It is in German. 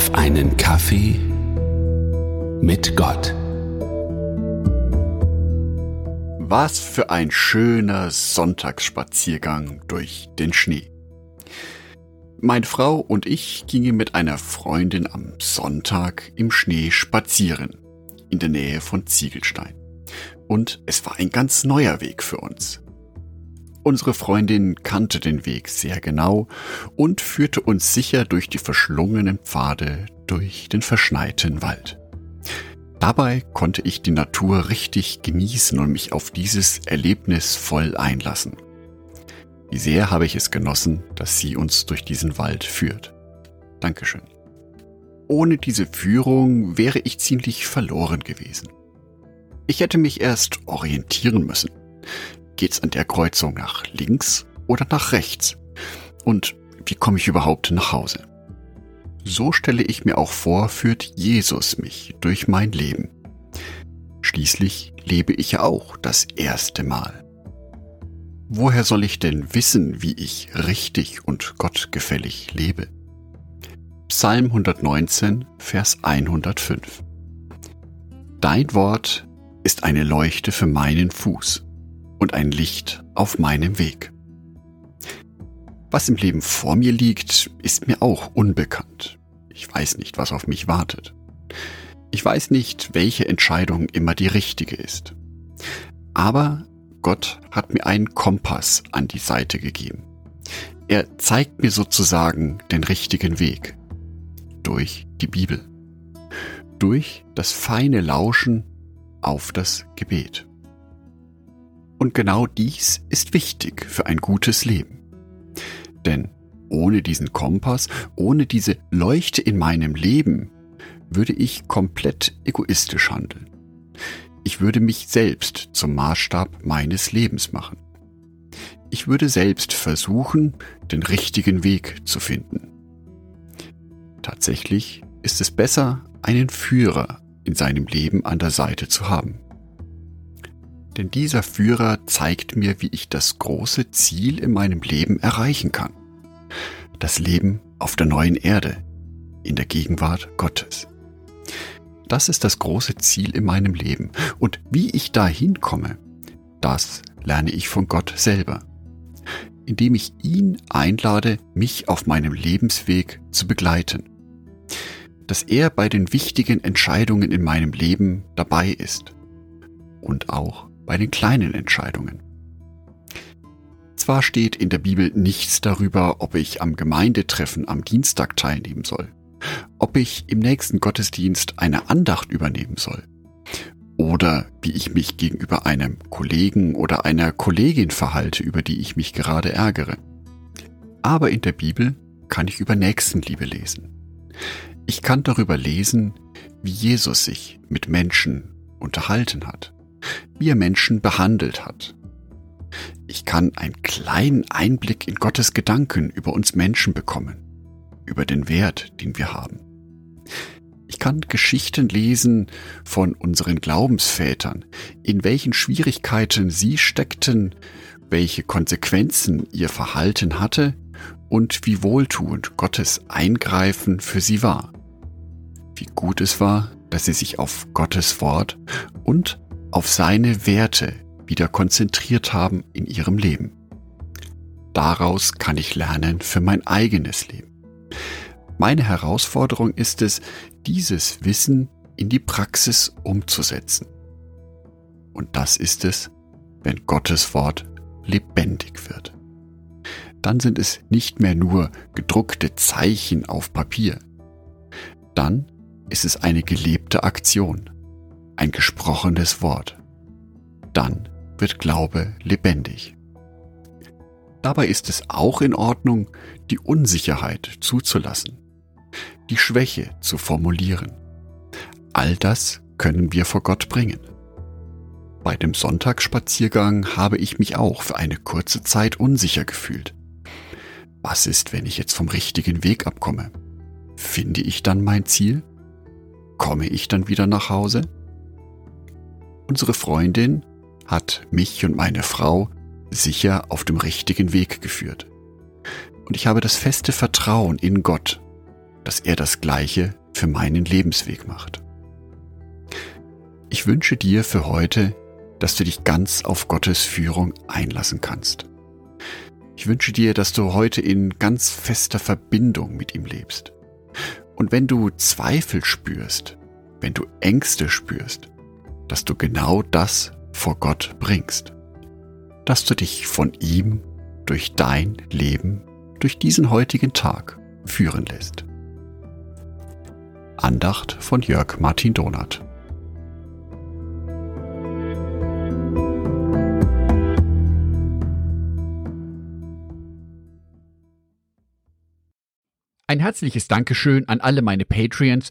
auf einen Kaffee mit Gott. Was für ein schöner Sonntagsspaziergang durch den Schnee. Meine Frau und ich gingen mit einer Freundin am Sonntag im Schnee spazieren, in der Nähe von Ziegelstein. Und es war ein ganz neuer Weg für uns. Unsere Freundin kannte den Weg sehr genau und führte uns sicher durch die verschlungenen Pfade durch den verschneiten Wald. Dabei konnte ich die Natur richtig genießen und mich auf dieses Erlebnis voll einlassen. Wie sehr habe ich es genossen, dass sie uns durch diesen Wald führt. Dankeschön. Ohne diese Führung wäre ich ziemlich verloren gewesen. Ich hätte mich erst orientieren müssen. Geht's an der Kreuzung nach links oder nach rechts? Und wie komme ich überhaupt nach Hause? So stelle ich mir auch vor, führt Jesus mich durch mein Leben. Schließlich lebe ich ja auch das erste Mal. Woher soll ich denn wissen, wie ich richtig und gottgefällig lebe? Psalm 119, Vers 105. Dein Wort ist eine Leuchte für meinen Fuß und ein Licht auf meinem Weg. Was im Leben vor mir liegt, ist mir auch unbekannt. Ich weiß nicht, was auf mich wartet. Ich weiß nicht, welche Entscheidung immer die richtige ist. Aber Gott hat mir einen Kompass an die Seite gegeben. Er zeigt mir sozusagen den richtigen Weg. Durch die Bibel. Durch das feine Lauschen auf das Gebet. Und genau dies ist wichtig für ein gutes Leben. Denn ohne diesen Kompass, ohne diese Leuchte in meinem Leben, würde ich komplett egoistisch handeln. Ich würde mich selbst zum Maßstab meines Lebens machen. Ich würde selbst versuchen, den richtigen Weg zu finden. Tatsächlich ist es besser, einen Führer in seinem Leben an der Seite zu haben. Denn dieser Führer zeigt mir, wie ich das große Ziel in meinem Leben erreichen kann. Das Leben auf der neuen Erde, in der Gegenwart Gottes. Das ist das große Ziel in meinem Leben. Und wie ich da hinkomme, das lerne ich von Gott selber. Indem ich ihn einlade, mich auf meinem Lebensweg zu begleiten. Dass er bei den wichtigen Entscheidungen in meinem Leben dabei ist. Und auch bei den kleinen Entscheidungen. Zwar steht in der Bibel nichts darüber, ob ich am Gemeindetreffen am Dienstag teilnehmen soll, ob ich im nächsten Gottesdienst eine Andacht übernehmen soll oder wie ich mich gegenüber einem Kollegen oder einer Kollegin verhalte, über die ich mich gerade ärgere. Aber in der Bibel kann ich über Nächstenliebe lesen. Ich kann darüber lesen, wie Jesus sich mit Menschen unterhalten hat wie er Menschen behandelt hat. Ich kann einen kleinen Einblick in Gottes Gedanken über uns Menschen bekommen, über den Wert, den wir haben. Ich kann Geschichten lesen von unseren Glaubensvätern, in welchen Schwierigkeiten sie steckten, welche Konsequenzen ihr Verhalten hatte und wie wohltuend Gottes Eingreifen für sie war. Wie gut es war, dass sie sich auf Gottes Wort und auf seine Werte wieder konzentriert haben in ihrem Leben. Daraus kann ich lernen für mein eigenes Leben. Meine Herausforderung ist es, dieses Wissen in die Praxis umzusetzen. Und das ist es, wenn Gottes Wort lebendig wird. Dann sind es nicht mehr nur gedruckte Zeichen auf Papier. Dann ist es eine gelebte Aktion, ein gesprochenes Wort. Dann wird Glaube lebendig. Dabei ist es auch in Ordnung, die Unsicherheit zuzulassen, die Schwäche zu formulieren. All das können wir vor Gott bringen. Bei dem Sonntagsspaziergang habe ich mich auch für eine kurze Zeit unsicher gefühlt. Was ist, wenn ich jetzt vom richtigen Weg abkomme? Finde ich dann mein Ziel? Komme ich dann wieder nach Hause? Unsere Freundin hat mich und meine Frau sicher auf dem richtigen Weg geführt. Und ich habe das feste Vertrauen in Gott, dass er das Gleiche für meinen Lebensweg macht. Ich wünsche dir für heute, dass du dich ganz auf Gottes Führung einlassen kannst. Ich wünsche dir, dass du heute in ganz fester Verbindung mit ihm lebst. Und wenn du Zweifel spürst, wenn du Ängste spürst, dass du genau das vor Gott bringst. Dass du dich von ihm durch dein Leben, durch diesen heutigen Tag führen lässt. Andacht von Jörg Martin Donath. Ein herzliches Dankeschön an alle meine Patreons,